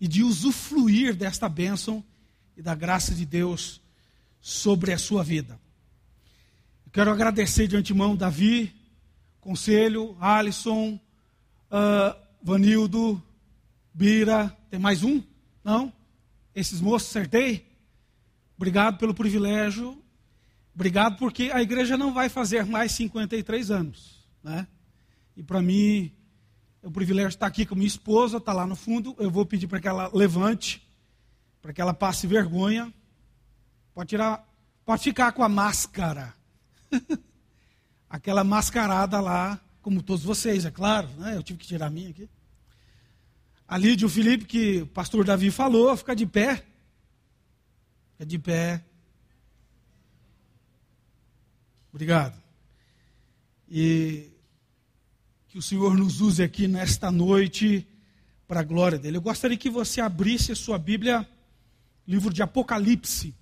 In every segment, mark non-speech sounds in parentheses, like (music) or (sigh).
e de usufruir desta bênção e da graça de Deus sobre a sua vida. Eu quero agradecer de antemão Davi, Conselho, Alisson, uh, Vanildo, Bira, tem mais um? Não? Esses moços acertei? Obrigado pelo privilégio. Obrigado porque a igreja não vai fazer mais 53 anos. Né? E para mim, é um privilégio estar aqui com minha esposa, está lá no fundo. Eu vou pedir para que ela levante, para que ela passe vergonha. Pode tirar, pode ficar com a máscara. (laughs) Aquela mascarada lá, como todos vocês, é claro. Né? Eu tive que tirar a minha aqui. A Lídia e o Felipe, que o pastor Davi falou, fica de pé. Fica de pé. Obrigado. E que o Senhor nos use aqui nesta noite para a glória dele. Eu gostaria que você abrisse a sua Bíblia, livro de Apocalipse.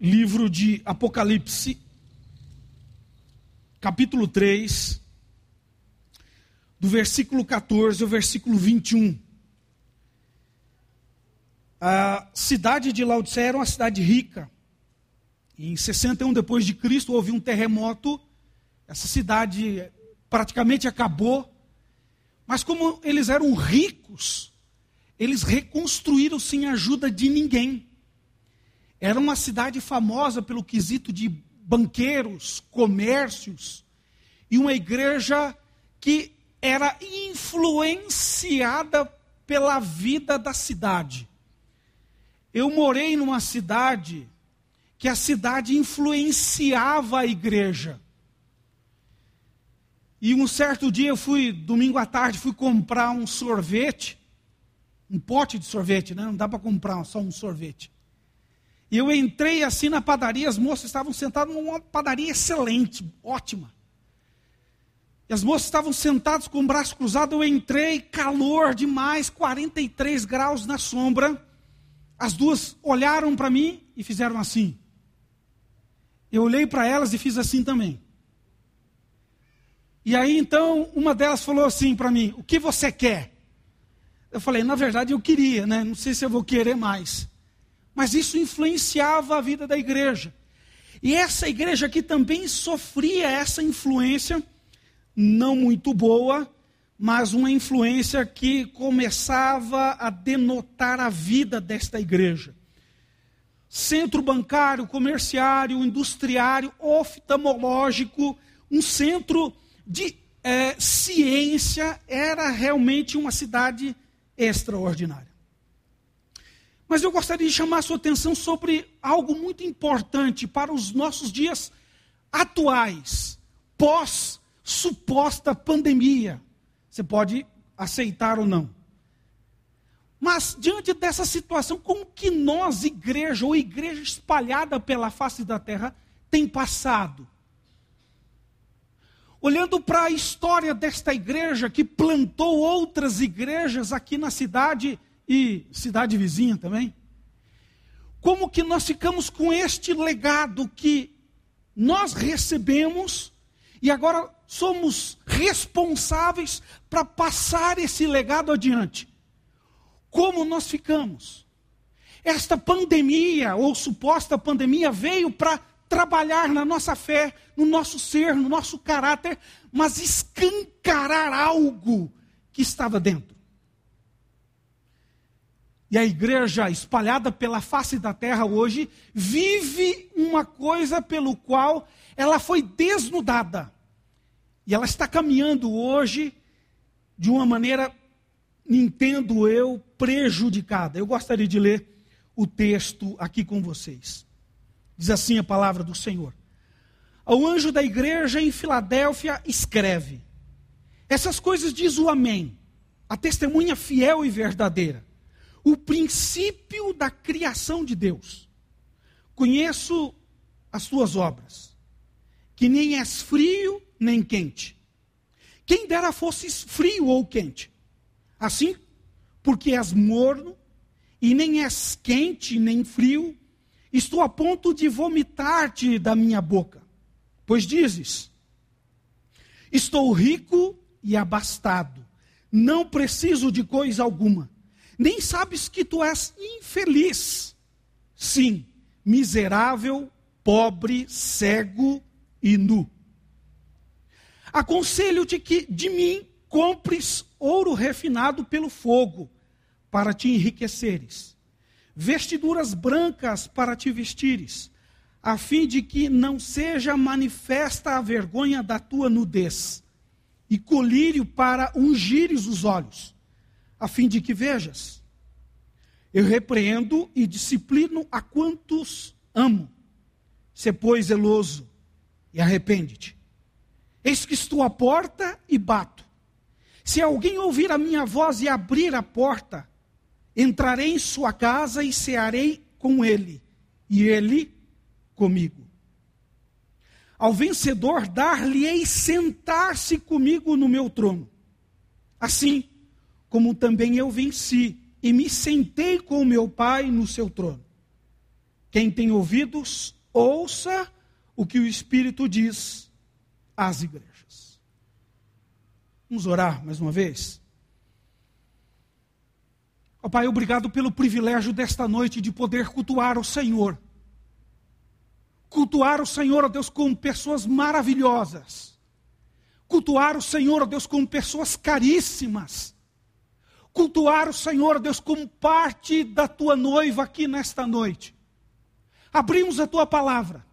Livro de Apocalipse, capítulo 3 do versículo 14 ao versículo 21. A cidade de Laodicea era uma cidade rica. Em 61 depois de Cristo houve um terremoto. Essa cidade praticamente acabou. Mas como eles eram ricos, eles reconstruíram sem ajuda de ninguém. Era uma cidade famosa pelo quesito de banqueiros, comércios e uma igreja que era influenciada pela vida da cidade. Eu morei numa cidade que a cidade influenciava a igreja. E um certo dia eu fui, domingo à tarde, fui comprar um sorvete, um pote de sorvete, né? não dá para comprar só um sorvete. E eu entrei assim na padaria, as moças estavam sentadas numa padaria excelente, ótima. E as moças estavam sentadas com o braço cruzado, eu entrei, calor demais, 43 graus na sombra. As duas olharam para mim e fizeram assim. Eu olhei para elas e fiz assim também. E aí então uma delas falou assim para mim: O que você quer? Eu falei: Na verdade eu queria, né? Não sei se eu vou querer mais. Mas isso influenciava a vida da igreja. E essa igreja aqui também sofria essa influência não muito boa, mas uma influência que começava a denotar a vida desta igreja. Centro bancário, comerciário, industriário, oftalmológico, um centro de é, ciência, era realmente uma cidade extraordinária. Mas eu gostaria de chamar a sua atenção sobre algo muito importante para os nossos dias atuais, pós suposta pandemia. Você pode aceitar ou não. Mas diante dessa situação, como que nós, igreja ou igreja espalhada pela face da terra, tem passado? Olhando para a história desta igreja que plantou outras igrejas aqui na cidade e cidade vizinha também, como que nós ficamos com este legado que nós recebemos e agora somos responsáveis para passar esse legado adiante. Como nós ficamos? Esta pandemia, ou suposta pandemia, veio para trabalhar na nossa fé, no nosso ser, no nosso caráter, mas escancarar algo que estava dentro. E a igreja espalhada pela face da terra hoje vive uma coisa pelo qual ela foi desnudada. E ela está caminhando hoje de uma maneira, entendo eu, prejudicada. Eu gostaria de ler o texto aqui com vocês. Diz assim a palavra do Senhor. Ao anjo da igreja em Filadélfia, escreve: Essas coisas diz o Amém, a testemunha fiel e verdadeira, o princípio da criação de Deus. Conheço as tuas obras, que nem és frio nem quente. Quem dera fosses frio ou quente. Assim, porque és morno, e nem és quente nem frio, estou a ponto de vomitar-te da minha boca. Pois dizes: Estou rico e abastado, Não preciso de coisa alguma. Nem sabes que tu és infeliz. Sim, miserável, pobre, cego e nu. Aconselho-te que de mim compres ouro refinado pelo fogo, para te enriqueceres, vestiduras brancas para te vestires, a fim de que não seja manifesta a vergonha da tua nudez, e colírio para ungires os olhos, a fim de que vejas. Eu repreendo e disciplino a quantos amo. Se pois zeloso e arrepende-te. Eis que estou à porta e bato. Se alguém ouvir a minha voz e abrir a porta, entrarei em sua casa e cearei com ele, e ele comigo. Ao vencedor dar-lhe-ei sentar-se comigo no meu trono. Assim como também eu venci e me sentei com meu Pai no seu trono. Quem tem ouvidos, ouça o que o Espírito diz às igrejas. Vamos orar mais uma vez? Ó Pai, obrigado pelo privilégio desta noite de poder cultuar o Senhor. Cultuar o Senhor, ó Deus, com pessoas maravilhosas. Cultuar o Senhor, ó Deus, com pessoas caríssimas. Cultuar o Senhor, ó Deus, como parte da tua noiva aqui nesta noite. Abrimos a tua palavra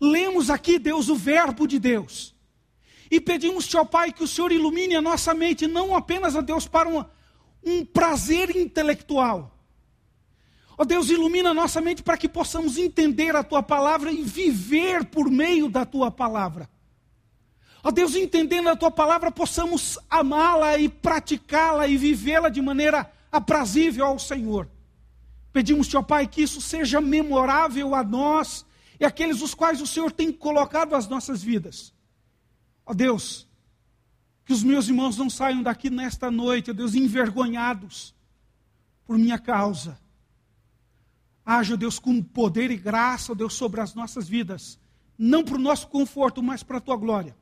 lemos aqui, Deus, o Verbo de Deus. E pedimos-te, ó Pai, que o Senhor ilumine a nossa mente, não apenas, ó Deus, para um, um prazer intelectual. Ó Deus, ilumina a nossa mente para que possamos entender a tua palavra e viver por meio da tua palavra. Ó Deus, entendendo a tua palavra, possamos amá-la e praticá-la e vivê-la de maneira aprazível ao Senhor. Pedimos-te, ó Pai, que isso seja memorável a nós e aqueles os quais o Senhor tem colocado as nossas vidas. Ó Deus, que os meus irmãos não saiam daqui nesta noite, ó Deus, envergonhados por minha causa. Haja, Deus, com poder e graça, ó Deus, sobre as nossas vidas, não para o nosso conforto, mas para a tua glória.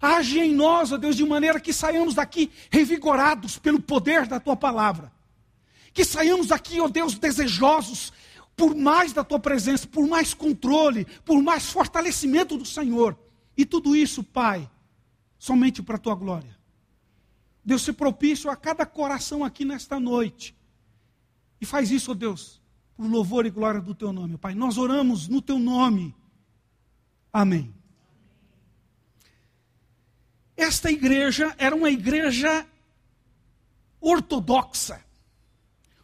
Age em nós, ó Deus, de maneira que saiamos daqui revigorados pelo poder da tua palavra. Que saiamos daqui, ó Deus, desejosos por mais da tua presença, por mais controle, por mais fortalecimento do Senhor. E tudo isso, Pai, somente para a tua glória. Deus, se propício a cada coração aqui nesta noite. E faz isso, ó Deus, por louvor e glória do teu nome, Pai. Nós oramos no teu nome. Amém. Esta igreja era uma igreja ortodoxa.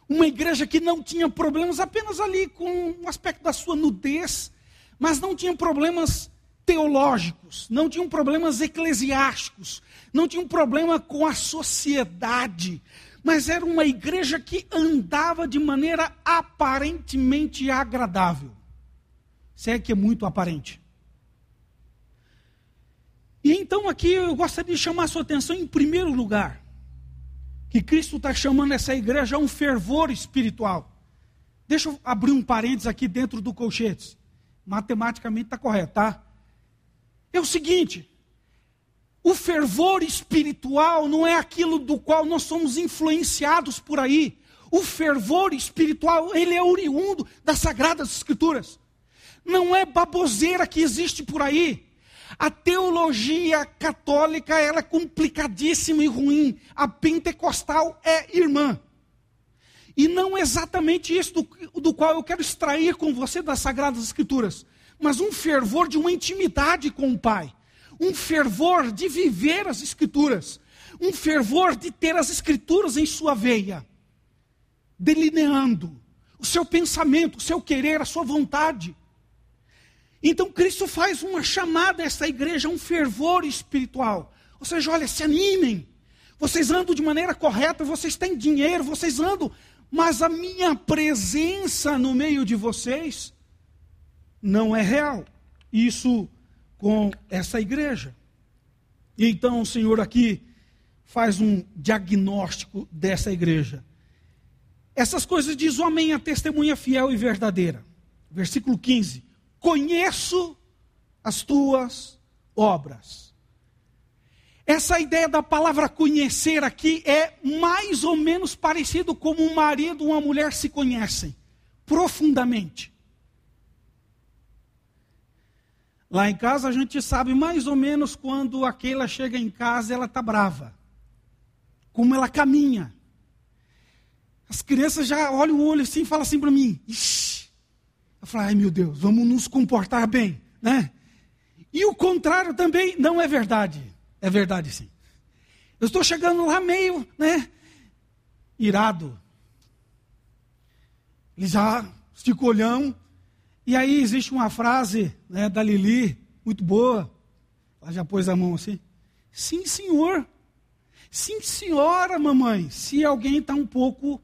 Uma igreja que não tinha problemas apenas ali com o aspecto da sua nudez, mas não tinha problemas teológicos, não tinham problemas eclesiásticos, não tinha um problema com a sociedade, mas era uma igreja que andava de maneira aparentemente agradável. Se é que é muito aparente. E então aqui eu gostaria de chamar a sua atenção em primeiro lugar que Cristo está chamando essa igreja a um fervor espiritual. Deixa eu abrir um parênteses aqui dentro do colchete. Matematicamente está correto, tá? É o seguinte: o fervor espiritual não é aquilo do qual nós somos influenciados por aí. O fervor espiritual, ele é oriundo das Sagradas Escrituras. Não é baboseira que existe por aí. A teologia católica ela é complicadíssima e ruim. A pentecostal é irmã. E não é exatamente isso do, do qual eu quero extrair com você das Sagradas Escrituras, mas um fervor de uma intimidade com o Pai, um fervor de viver as Escrituras, um fervor de ter as Escrituras em sua veia, delineando o seu pensamento, o seu querer, a sua vontade. Então Cristo faz uma chamada a essa igreja, um fervor espiritual. Ou seja, olha, se animem. Vocês andam de maneira correta, vocês têm dinheiro, vocês andam, mas a minha presença no meio de vocês não é real. Isso com essa igreja. E então o Senhor aqui faz um diagnóstico dessa igreja. Essas coisas diz o amém, a testemunha fiel e verdadeira. Versículo 15 conheço as tuas obras. Essa ideia da palavra conhecer aqui é mais ou menos parecido como um marido e uma mulher se conhecem profundamente. Lá em casa a gente sabe mais ou menos quando aquela chega em casa ela está brava. Como ela caminha. As crianças já olham o olho assim e falam assim para mim. Ixi. Eu falo, ai meu Deus, vamos nos comportar bem. Né? E o contrário também não é verdade. É verdade sim. Eu estou chegando lá meio, né, irado. Ele já estica o olhão. E aí existe uma frase né, da Lili, muito boa. Ela já pôs a mão assim. Sim, senhor. Sim, senhora, mamãe. Se alguém está um pouco.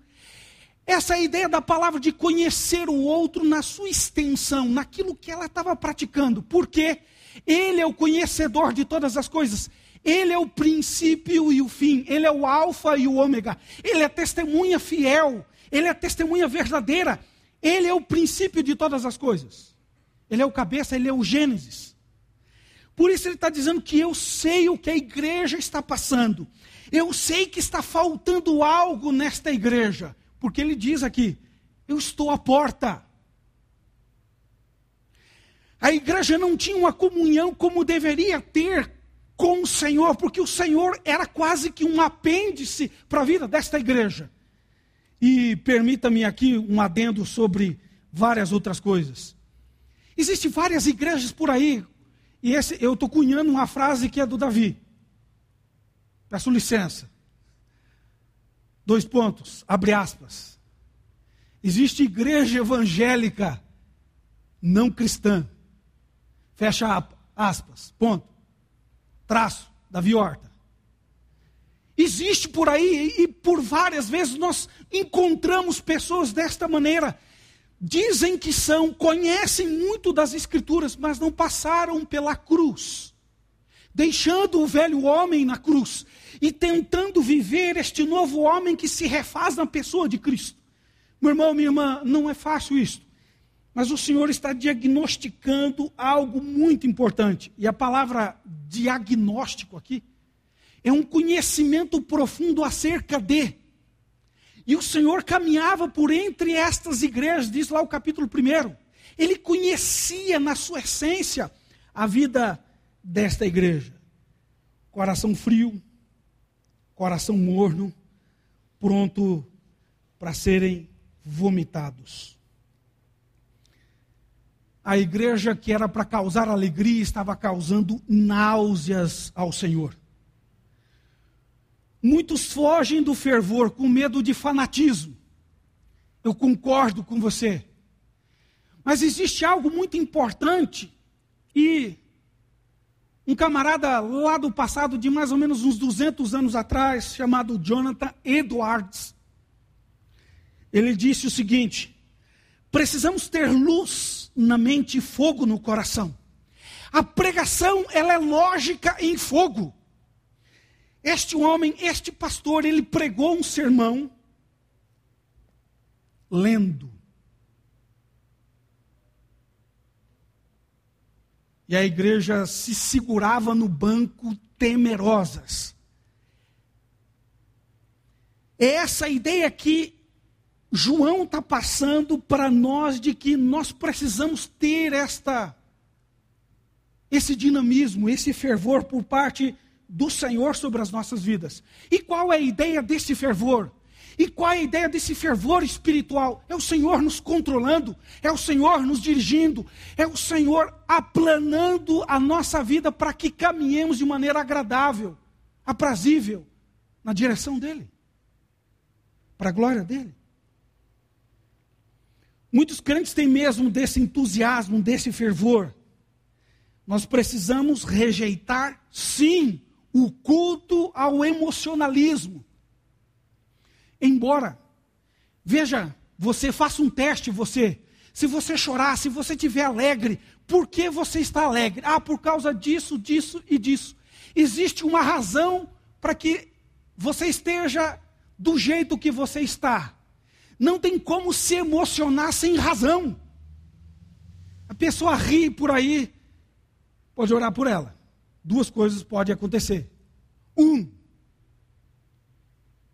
Essa ideia da palavra de conhecer o outro na sua extensão, naquilo que ela estava praticando. Porque ele é o conhecedor de todas as coisas. Ele é o princípio e o fim, ele é o alfa e o ômega, ele é testemunha fiel, ele é testemunha verdadeira, ele é o princípio de todas as coisas. Ele é o cabeça, ele é o Gênesis. Por isso ele está dizendo que eu sei o que a igreja está passando. Eu sei que está faltando algo nesta igreja. Porque ele diz aqui: eu estou à porta. A igreja não tinha uma comunhão como deveria ter com o Senhor, porque o Senhor era quase que um apêndice para a vida desta igreja. E permita-me aqui um adendo sobre várias outras coisas. Existem várias igrejas por aí, e esse, eu estou cunhando uma frase que é do Davi. Peço licença. Dois pontos, abre aspas. Existe igreja evangélica não cristã. Fecha aspas. Ponto traço, Davi Horta. Existe por aí, e por várias vezes nós encontramos pessoas desta maneira. Dizem que são, conhecem muito das Escrituras, mas não passaram pela cruz. Deixando o velho homem na cruz e tentando viver este novo homem que se refaz na pessoa de Cristo. Meu irmão, minha irmã, não é fácil isso. Mas o Senhor está diagnosticando algo muito importante. E a palavra diagnóstico aqui é um conhecimento profundo acerca de. E o Senhor caminhava por entre estas igrejas, diz lá o capítulo 1. Ele conhecia na sua essência a vida desta igreja. Coração frio, coração morno, pronto para serem vomitados. A igreja que era para causar alegria estava causando náuseas ao Senhor. Muitos fogem do fervor com medo de fanatismo. Eu concordo com você. Mas existe algo muito importante e um camarada lá do passado, de mais ou menos uns 200 anos atrás, chamado Jonathan Edwards, ele disse o seguinte: precisamos ter luz na mente e fogo no coração. A pregação, ela é lógica em fogo. Este homem, este pastor, ele pregou um sermão lendo. E a igreja se segurava no banco temerosas. É essa ideia que João está passando para nós de que nós precisamos ter esta esse dinamismo, esse fervor por parte do Senhor sobre as nossas vidas. E qual é a ideia desse fervor? E qual é a ideia desse fervor espiritual? É o Senhor nos controlando, é o Senhor nos dirigindo, é o Senhor aplanando a nossa vida para que caminhemos de maneira agradável, aprazível, na direção dEle, para a glória dEle. Muitos crentes têm mesmo desse entusiasmo, desse fervor. Nós precisamos rejeitar, sim, o culto ao emocionalismo. Embora, veja, você faça um teste, você. Se você chorar, se você estiver alegre, por que você está alegre? Ah, por causa disso, disso e disso. Existe uma razão para que você esteja do jeito que você está. Não tem como se emocionar sem razão. A pessoa ri por aí, pode orar por ela. Duas coisas podem acontecer. Um,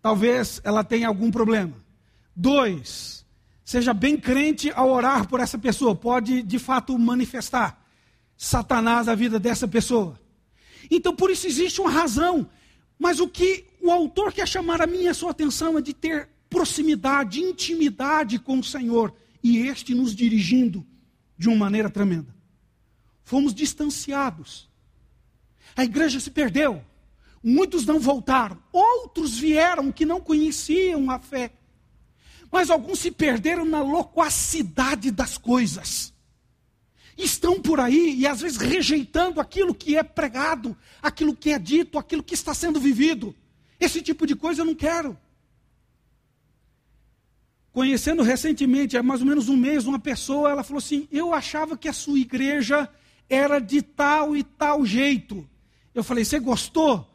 talvez ela tenha algum problema. Dois, seja bem crente ao orar por essa pessoa, pode de fato manifestar Satanás na vida dessa pessoa. Então, por isso existe uma razão. Mas o que o autor quer chamar a minha a sua atenção é de ter proximidade, intimidade com o Senhor e este nos dirigindo de uma maneira tremenda. Fomos distanciados. A igreja se perdeu. Muitos não voltaram. Outros vieram que não conheciam a fé. Mas alguns se perderam na loquacidade das coisas. Estão por aí e às vezes rejeitando aquilo que é pregado, aquilo que é dito, aquilo que está sendo vivido. Esse tipo de coisa eu não quero. Conhecendo recentemente, há mais ou menos um mês, uma pessoa, ela falou assim: Eu achava que a sua igreja era de tal e tal jeito. Eu falei: Você gostou?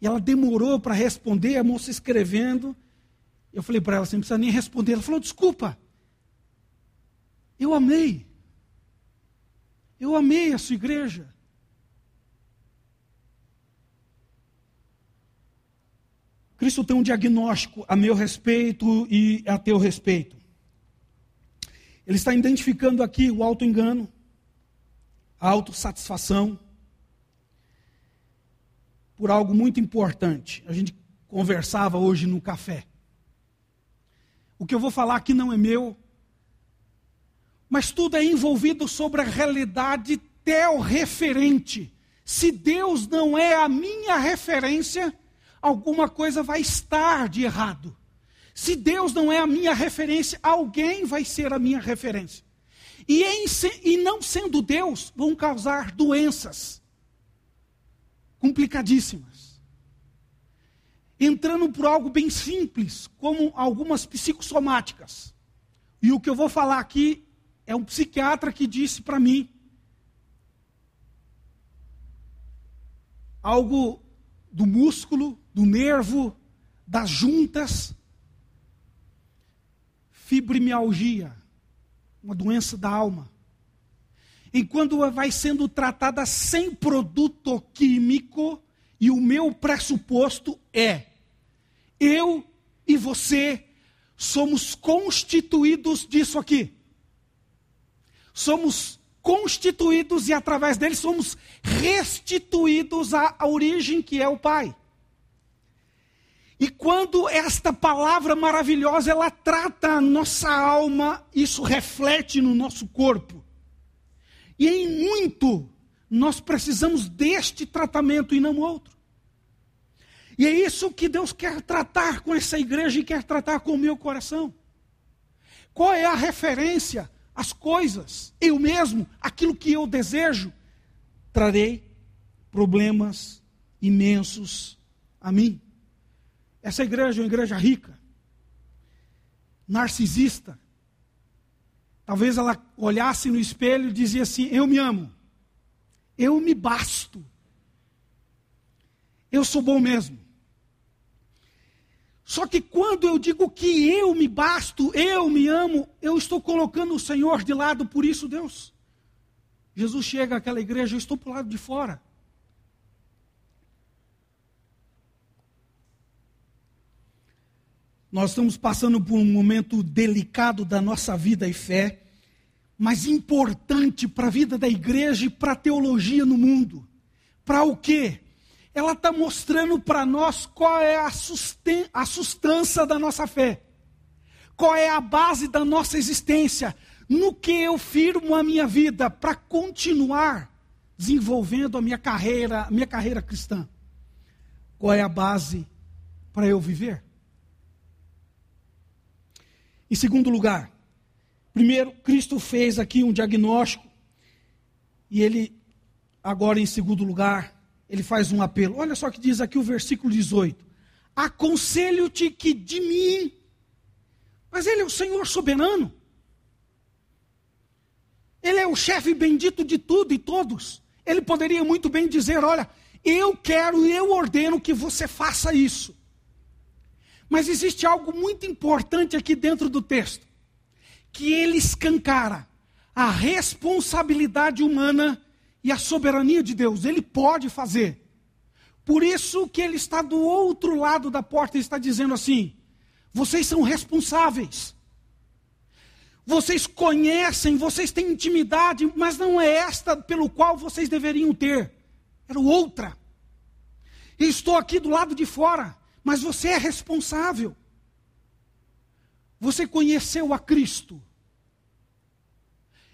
E ela demorou para responder, a moça escrevendo. Eu falei para ela: Você não precisa nem responder. Ela falou: Desculpa. Eu amei. Eu amei a sua igreja. Cristo tem um diagnóstico a meu respeito e a teu respeito. Ele está identificando aqui o auto-engano, a autossatisfação, por algo muito importante. A gente conversava hoje no café. O que eu vou falar aqui não é meu, mas tudo é envolvido sobre a realidade teo-referente. Se Deus não é a minha referência, alguma coisa vai estar de errado. Se Deus não é a minha referência, alguém vai ser a minha referência. E, em, e não sendo Deus, vão causar doenças complicadíssimas. Entrando por algo bem simples, como algumas psicossomáticas. E o que eu vou falar aqui é um psiquiatra que disse para mim algo do músculo, do nervo, das juntas. Fibromialgia, uma doença da alma. Enquanto vai sendo tratada sem produto químico, e o meu pressuposto é: eu e você somos constituídos disso aqui. Somos constituídos e através dele somos restituídos à, origem que é o Pai. E quando esta palavra maravilhosa ela trata a nossa alma, isso reflete no nosso corpo. E em muito nós precisamos deste tratamento e não outro. E é isso que Deus quer tratar com essa igreja e quer tratar com o meu coração. Qual é a referência? as coisas, eu mesmo, aquilo que eu desejo, trarei problemas imensos a mim. Essa igreja é uma igreja rica, narcisista. Talvez ela olhasse no espelho e dizia assim: Eu me amo, eu me basto, eu sou bom mesmo. Só que quando eu digo que eu me basto, eu me amo, eu estou colocando o Senhor de lado, por isso, Deus. Jesus chega àquela igreja, eu estou para o lado de fora. Nós estamos passando por um momento delicado da nossa vida e fé, mas importante para a vida da igreja e para a teologia no mundo. Para o quê? ela está mostrando para nós qual é a, sustância da nossa fé, qual é a base da nossa existência, no que eu firmo a minha vida para continuar desenvolvendo a minha carreira, a minha carreira cristã. Qual é a base para eu viver? Em segundo lugar, primeiro, Cristo fez aqui um diagnóstico, e ele, agora em segundo lugar, ele faz um apelo. Olha só que diz aqui o versículo 18: Aconselho-te que de mim, mas ele é o Senhor soberano, ele é o chefe bendito de tudo e todos. Ele poderia muito bem dizer: Olha, eu quero e eu ordeno que você faça isso. Mas existe algo muito importante aqui dentro do texto, que ele escancara a responsabilidade humana e a soberania de Deus. Ele pode fazer. Por isso que ele está do outro lado da porta e está dizendo assim: vocês são responsáveis. Vocês conhecem, vocês têm intimidade, mas não é esta pelo qual vocês deveriam ter. Era outra. Estou aqui do lado de fora, mas você é responsável. Você conheceu a Cristo.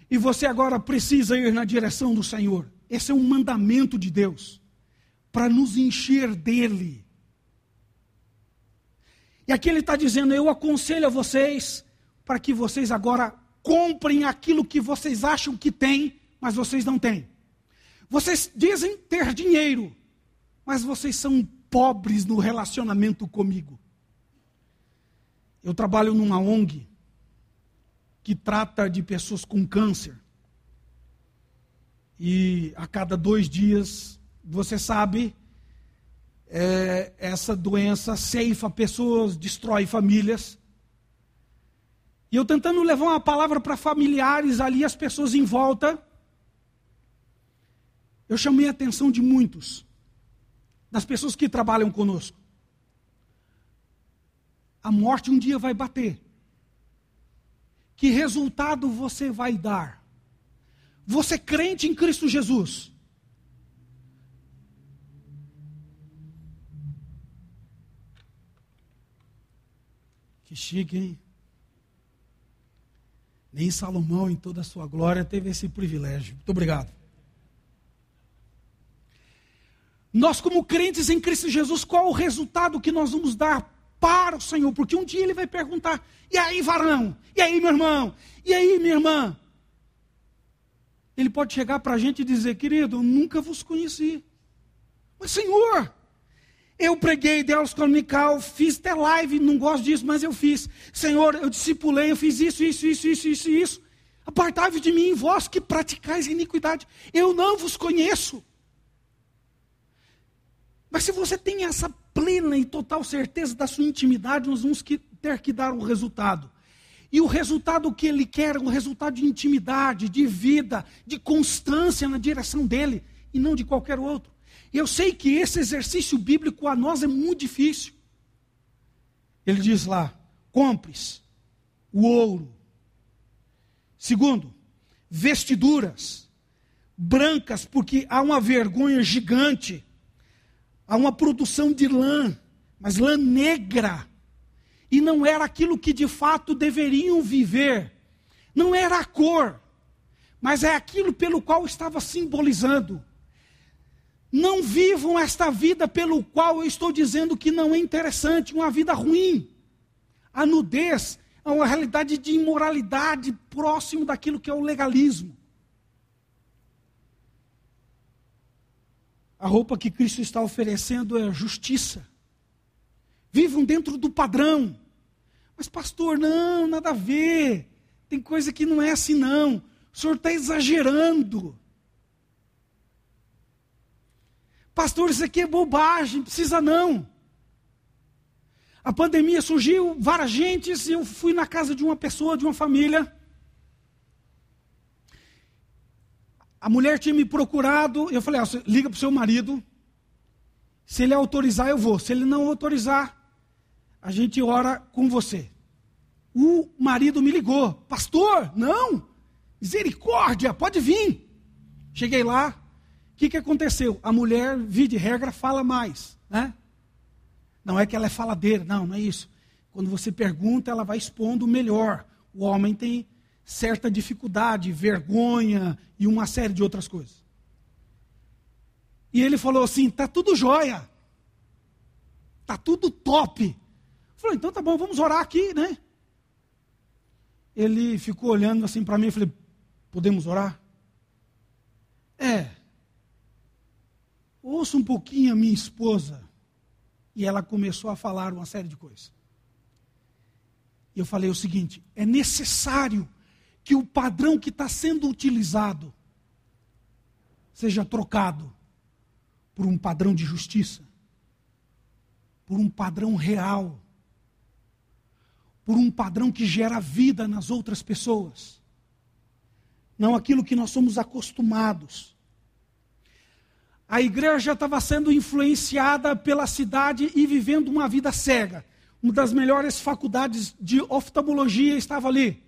E você agora precisa ir na direção do Senhor. Esse é um mandamento de Deus para nos encher dele. E aqui ele está dizendo: Eu aconselho a vocês para que vocês agora comprem aquilo que vocês acham que têm, mas vocês não têm. Vocês dizem ter dinheiro, mas vocês são pobres no relacionamento comigo. Eu trabalho numa ONG que trata de pessoas com câncer. E a cada dois dias, você sabe, é, essa doença ceifa pessoas, destrói famílias. E eu tentando levar uma palavra para familiares ali, as pessoas em volta. Eu chamei a atenção de muitos, das pessoas que trabalham conosco. A morte um dia vai bater. Que resultado você vai dar? Você crente em Cristo Jesus? Que chique, hein? Nem Salomão, em toda a sua glória, teve esse privilégio. Muito obrigado. Nós, como crentes em Cristo Jesus, qual o resultado que nós vamos dar para o Senhor? Porque um dia Ele vai perguntar: e aí, varão? E aí, meu irmão? E aí, minha irmã? Ele pode chegar para a gente e dizer: querido, eu nunca vos conheci. Mas, Senhor, eu preguei Deus Comunical, fiz até live, não gosto disso, mas eu fiz. Senhor, eu discipulei, eu fiz isso, isso, isso, isso, isso, isso. Apartai-vos de mim, vós que praticais iniquidade. Eu não vos conheço. Mas se você tem essa plena e total certeza da sua intimidade, nós vamos ter que dar um resultado. E o resultado que ele quer um resultado de intimidade, de vida, de constância na direção dele, e não de qualquer outro. Eu sei que esse exercício bíblico a nós é muito difícil. Ele diz lá: compres o ouro. Segundo, vestiduras brancas, porque há uma vergonha gigante. Há uma produção de lã, mas lã negra. E não era aquilo que de fato deveriam viver. Não era a cor, mas é aquilo pelo qual estava simbolizando. Não vivam esta vida pelo qual eu estou dizendo que não é interessante, uma vida ruim. A nudez é uma realidade de imoralidade próximo daquilo que é o legalismo. A roupa que Cristo está oferecendo é justiça. Vivam dentro do padrão. Mas, pastor, não, nada a ver. Tem coisa que não é assim, não. O senhor está exagerando. Pastor, isso aqui é bobagem, precisa não. A pandemia surgiu, várias gentes, eu fui na casa de uma pessoa, de uma família. A mulher tinha me procurado, eu falei, ah, liga para o seu marido. Se ele autorizar, eu vou. Se ele não autorizar, a gente ora com você. O marido me ligou, pastor, não, misericórdia, pode vir. Cheguei lá, o que, que aconteceu? A mulher, via de regra, fala mais. Né? Não é que ela é faladeira, não, não é isso. Quando você pergunta, ela vai expondo melhor. O homem tem certa dificuldade, vergonha e uma série de outras coisas. E ele falou assim: tá tudo jóia. Tá tudo top. Falou, então tá bom, vamos orar aqui, né? Ele ficou olhando assim para mim e falei: podemos orar? É ouça um pouquinho a minha esposa. E ela começou a falar uma série de coisas. E eu falei o seguinte: é necessário que o padrão que está sendo utilizado seja trocado por um padrão de justiça, por um padrão real, por um padrão que gera vida nas outras pessoas, não aquilo que nós somos acostumados a igreja estava sendo influenciada pela cidade e vivendo uma vida cega. Uma das melhores faculdades de oftalmologia estava ali.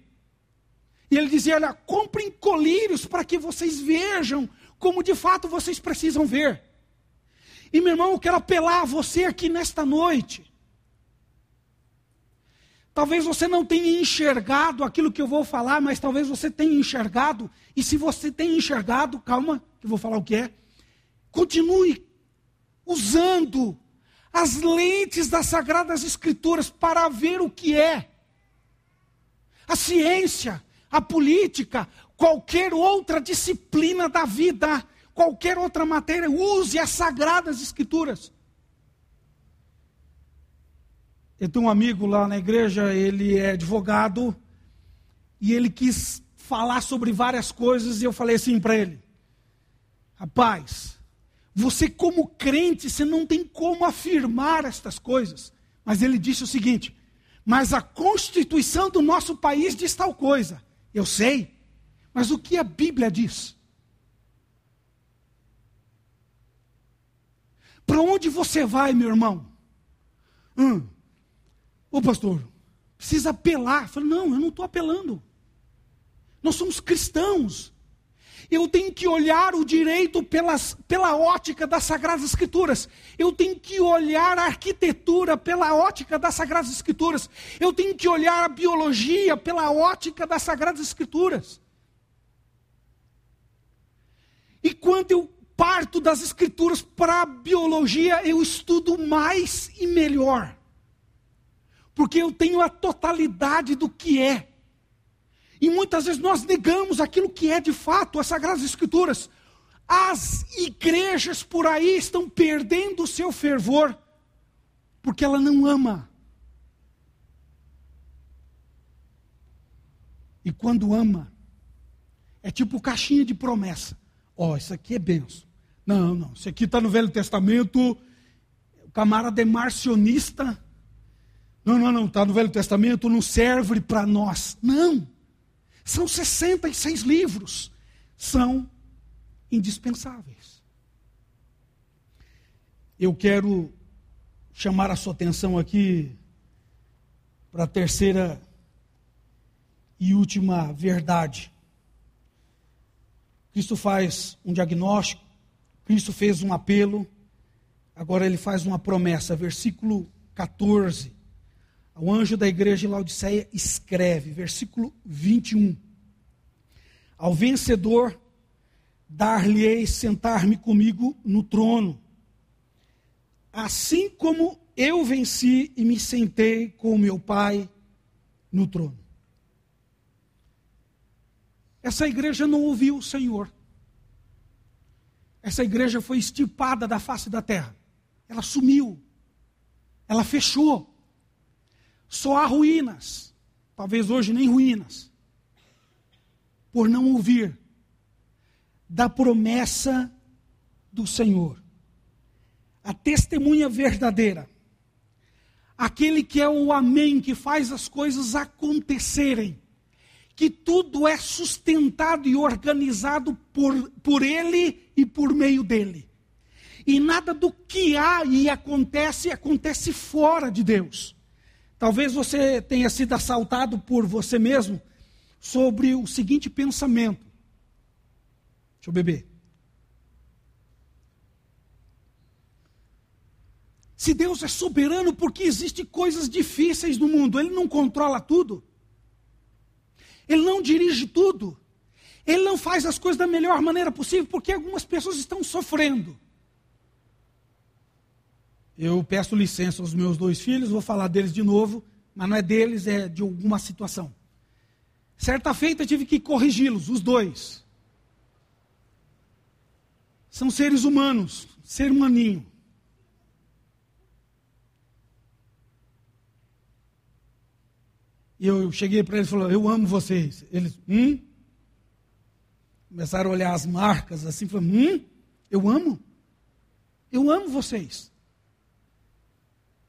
E ele dizia: Olha, comprem colírios para que vocês vejam como de fato vocês precisam ver. E meu irmão, eu quero apelar a você aqui nesta noite. Talvez você não tenha enxergado aquilo que eu vou falar, mas talvez você tenha enxergado. E se você tem enxergado, calma, que eu vou falar o que é. Continue usando as lentes das Sagradas Escrituras para ver o que é. A ciência, a política, qualquer outra disciplina da vida, qualquer outra matéria, use as Sagradas Escrituras. Eu tenho um amigo lá na igreja, ele é advogado, e ele quis falar sobre várias coisas, e eu falei assim para ele: Rapaz, você como crente, você não tem como afirmar estas coisas. Mas ele disse o seguinte: Mas a Constituição do nosso país diz tal coisa. Eu sei, mas o que a Bíblia diz? Para onde você vai, meu irmão? Hum, Ô pastor, precisa apelar. Eu falei, não, eu não estou apelando. Nós somos cristãos. Eu tenho que olhar o direito pelas, pela ótica das Sagradas Escrituras. Eu tenho que olhar a arquitetura pela ótica das Sagradas Escrituras. Eu tenho que olhar a biologia pela ótica das Sagradas Escrituras. E quando eu parto das Escrituras para a biologia, eu estudo mais e melhor porque eu tenho a totalidade do que é. E muitas vezes nós negamos aquilo que é de fato as Sagradas Escrituras. As igrejas por aí estão perdendo o seu fervor, porque ela não ama. E quando ama, é tipo caixinha de promessa. Ó, oh, isso aqui é benção. Não, não, isso aqui está no Velho Testamento. O camarada é marcionista não, não, não, está no Velho Testamento, não serve para nós. Não. São 66 livros. São indispensáveis. Eu quero chamar a sua atenção aqui para a terceira e última verdade. Cristo faz um diagnóstico, Cristo fez um apelo, agora ele faz uma promessa. Versículo 14 o anjo da igreja de Laodiceia escreve, versículo 21. Ao vencedor, dar-lhe-ei sentar-me comigo no trono, assim como eu venci e me sentei com o meu Pai no trono. Essa igreja não ouviu o Senhor. Essa igreja foi estipada da face da terra. Ela sumiu. Ela fechou. Só há ruínas, talvez hoje nem ruínas, por não ouvir da promessa do Senhor. A testemunha verdadeira, aquele que é o Amém, que faz as coisas acontecerem, que tudo é sustentado e organizado por, por Ele e por meio dele. E nada do que há e acontece, acontece fora de Deus. Talvez você tenha sido assaltado por você mesmo sobre o seguinte pensamento. Deixa eu beber. Se Deus é soberano, porque existem coisas difíceis no mundo? Ele não controla tudo. Ele não dirige tudo. Ele não faz as coisas da melhor maneira possível, porque algumas pessoas estão sofrendo. Eu peço licença aos meus dois filhos, vou falar deles de novo, mas não é deles, é de alguma situação. Certa feita tive que corrigi-los, os dois. São seres humanos, ser humaninho. E eu cheguei para eles e falei, eu amo vocês. Eles, hum? Começaram a olhar as marcas assim, falaram, hum? Eu amo? Eu amo vocês.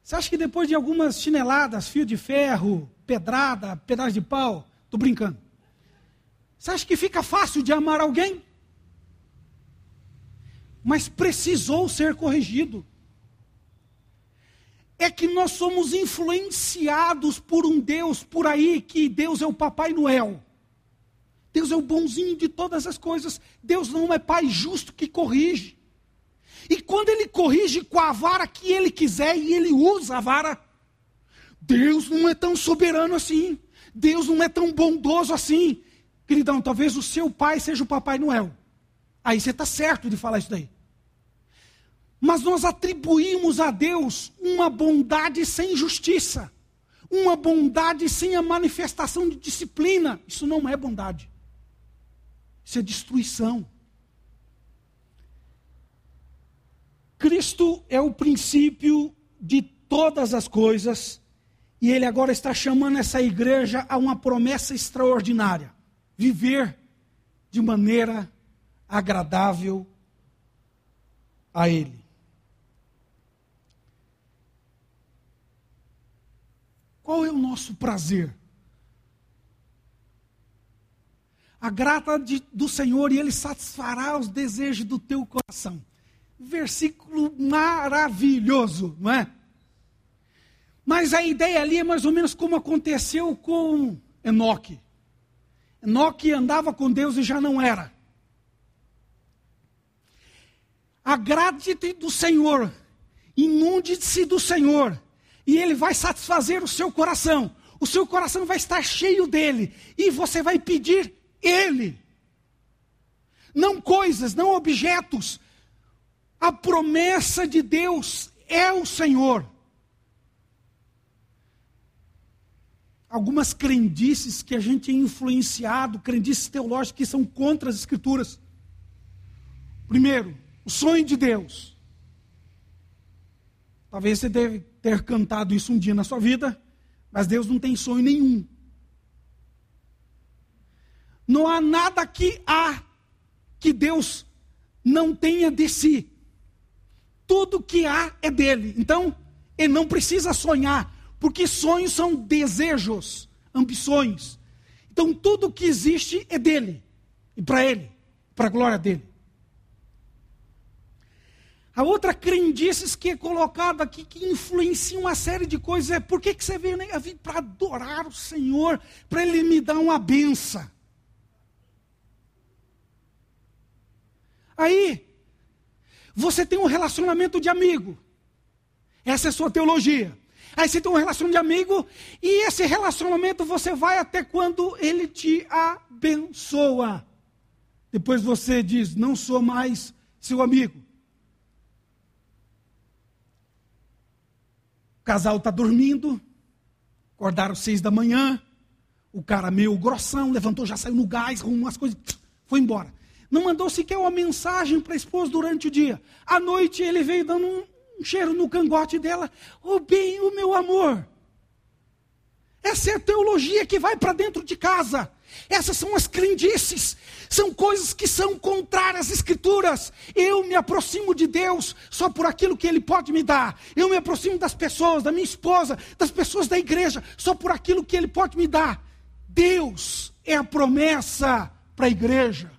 Você acha que depois de algumas chineladas, fio de ferro, pedrada, pedaço de pau, estou brincando. Você acha que fica fácil de amar alguém? mas precisou ser corrigido. É que nós somos influenciados por um Deus por aí, que Deus é o Papai Noel. Deus é o bonzinho de todas as coisas. Deus não é Pai justo que corrige. Corrige com a vara que Ele quiser e Ele usa a vara, Deus não é tão soberano assim. Deus não é tão bondoso assim. Queridão, talvez o seu pai seja o Papai Noel. Aí você está certo de falar isso daí. Mas nós atribuímos a Deus uma bondade sem justiça, uma bondade sem a manifestação de disciplina. Isso não é bondade, isso é destruição. Cristo é o princípio de todas as coisas, e Ele agora está chamando essa igreja a uma promessa extraordinária viver de maneira agradável a Ele. Qual é o nosso prazer? A grata de, do Senhor e Ele satisfará os desejos do teu coração. Versículo maravilhoso, não é? Mas a ideia ali é mais ou menos como aconteceu com Enoque. Enoque andava com Deus e já não era. Agrade-te do Senhor, inunde-se do Senhor, e Ele vai satisfazer o seu coração. O seu coração vai estar cheio dele, e você vai pedir Ele. Não coisas, não objetos. A promessa de Deus é o Senhor. algumas crendices que a gente é influenciado, crendices teológicas que são contra as Escrituras. Primeiro, o sonho de Deus. Talvez você deve ter cantado isso um dia na sua vida, mas Deus não tem sonho nenhum. Não há nada que há que Deus não tenha de si. Tudo que há é dele. Então, ele não precisa sonhar. Porque sonhos são desejos, ambições. Então tudo que existe é dele. E para ele, para a glória dele. A outra crendices que é colocada aqui, que influencia uma série de coisas, é por que, que você veio né? para adorar o Senhor, para Ele me dar uma benção. Aí, você tem um relacionamento de amigo. Essa é a sua teologia. Aí você tem um relacionamento de amigo, e esse relacionamento você vai até quando ele te abençoa. Depois você diz: Não sou mais seu amigo. O casal está dormindo, acordaram seis da manhã, o cara meio grossão, levantou, já saiu no gás, arrumou umas coisas, foi embora. Não mandou sequer uma mensagem para a esposa durante o dia. À noite ele veio dando um, um cheiro no cangote dela. Oh, bem, o meu amor. Essa é a teologia que vai para dentro de casa. Essas são as crendices, são coisas que são contrárias às Escrituras. Eu me aproximo de Deus só por aquilo que Ele pode me dar. Eu me aproximo das pessoas, da minha esposa, das pessoas da igreja, só por aquilo que Ele pode me dar. Deus é a promessa para a igreja.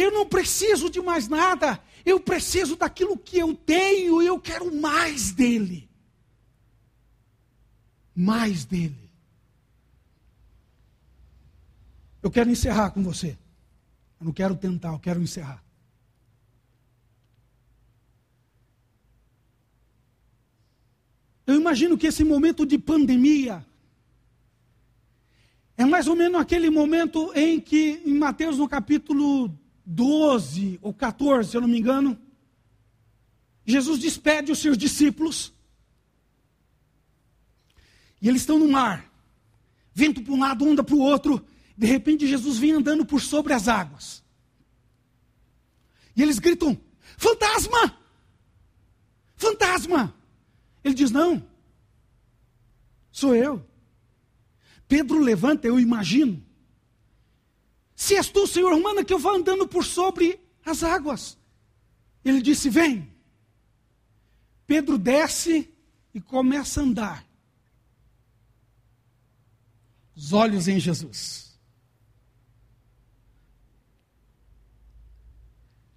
Eu não preciso de mais nada, eu preciso daquilo que eu tenho e eu quero mais dele. Mais dele. Eu quero encerrar com você. Eu não quero tentar, eu quero encerrar. Eu imagino que esse momento de pandemia é mais ou menos aquele momento em que, em Mateus no capítulo 12 ou 14, se eu não me engano, Jesus despede os seus discípulos. E eles estão no mar. Vento para um lado, onda para o outro. De repente, Jesus vem andando por sobre as águas. E eles gritam: Fantasma! Fantasma! Ele diz: Não, sou eu. Pedro levanta, eu imagino. Se és tu, Senhor, manda que eu vá andando por sobre as águas. Ele disse: Vem. Pedro desce e começa a andar. Os olhos em Jesus.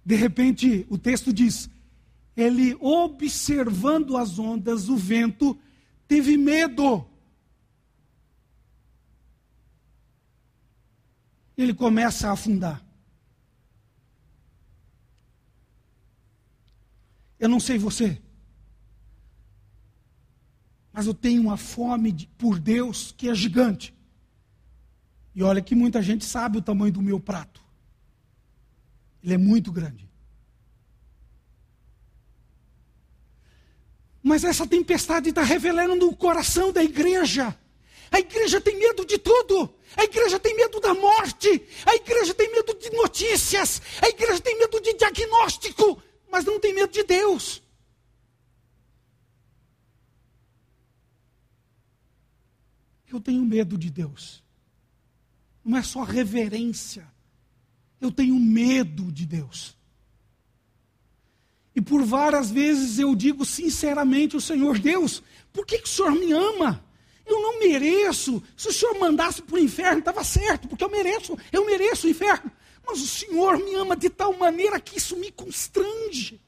De repente, o texto diz: ele observando as ondas, o vento, teve medo. Ele começa a afundar. Eu não sei você, mas eu tenho uma fome de, por Deus que é gigante. E olha que muita gente sabe o tamanho do meu prato. Ele é muito grande. Mas essa tempestade está revelando no coração da igreja. A igreja tem medo de tudo. A igreja tem medo da morte. A igreja tem medo de notícias. A igreja tem medo de diagnóstico. Mas não tem medo de Deus. Eu tenho medo de Deus. Não é só reverência. Eu tenho medo de Deus. E por várias vezes eu digo sinceramente ao Senhor, Deus, por que, que o Senhor me ama? Eu não mereço. Se o Senhor mandasse para o inferno, estava certo, porque eu mereço, eu mereço o inferno. Mas o Senhor me ama de tal maneira que isso me constrange.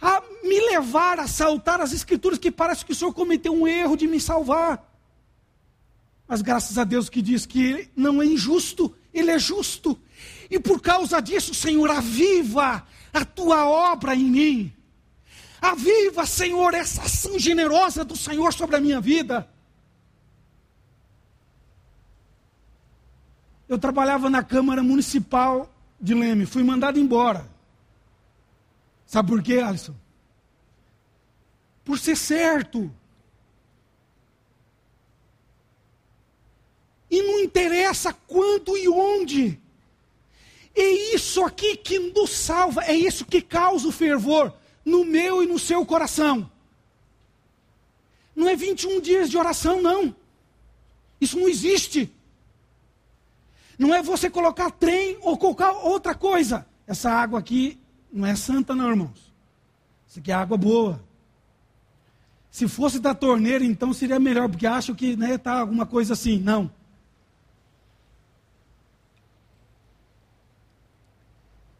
A me levar a saltar as escrituras que parece que o Senhor cometeu um erro de me salvar. Mas graças a Deus que diz que não é injusto, Ele é justo. E por causa disso, Senhor, aviva a tua obra em mim. Aviva, Senhor, essa ação generosa do Senhor sobre a minha vida. Eu trabalhava na Câmara Municipal de Leme, fui mandado embora. Sabe por quê, Alisson? Por ser certo. E não interessa quando e onde. É isso aqui que nos salva, é isso que causa o fervor no meu e no seu coração. Não é 21 dias de oração, não. Isso não existe. Não é você colocar trem ou colocar outra coisa. Essa água aqui não é santa, não, irmãos. Isso aqui é água boa. Se fosse da torneira, então seria melhor, porque acho que né, tá alguma coisa assim. Não.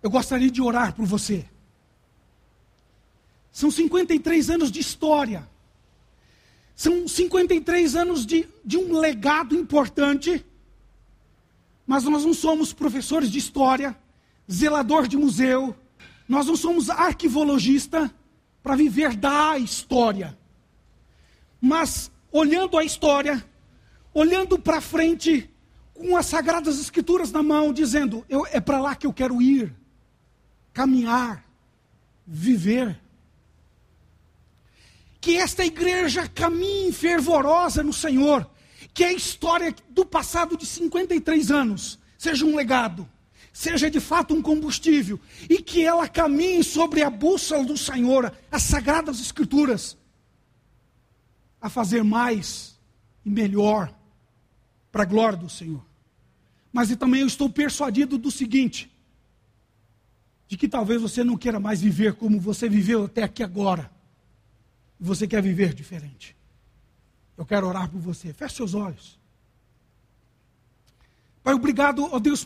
Eu gostaria de orar por você. São 53 anos de história. São 53 anos de, de um legado importante. Mas nós não somos professores de história, zelador de museu, nós não somos arquivologista para viver da história. Mas olhando a história, olhando para frente, com as sagradas escrituras na mão, dizendo: eu, é para lá que eu quero ir caminhar, viver. Que esta igreja caminhe fervorosa no Senhor, que a história do passado de 53 anos seja um legado, seja de fato um combustível, e que ela caminhe sobre a bússola do Senhor, as sagradas Escrituras, a fazer mais e melhor para a glória do Senhor. Mas também eu estou persuadido do seguinte: de que talvez você não queira mais viver como você viveu até aqui agora. Você quer viver diferente. Eu quero orar por você. Feche seus olhos. Pai, obrigado, ó Deus,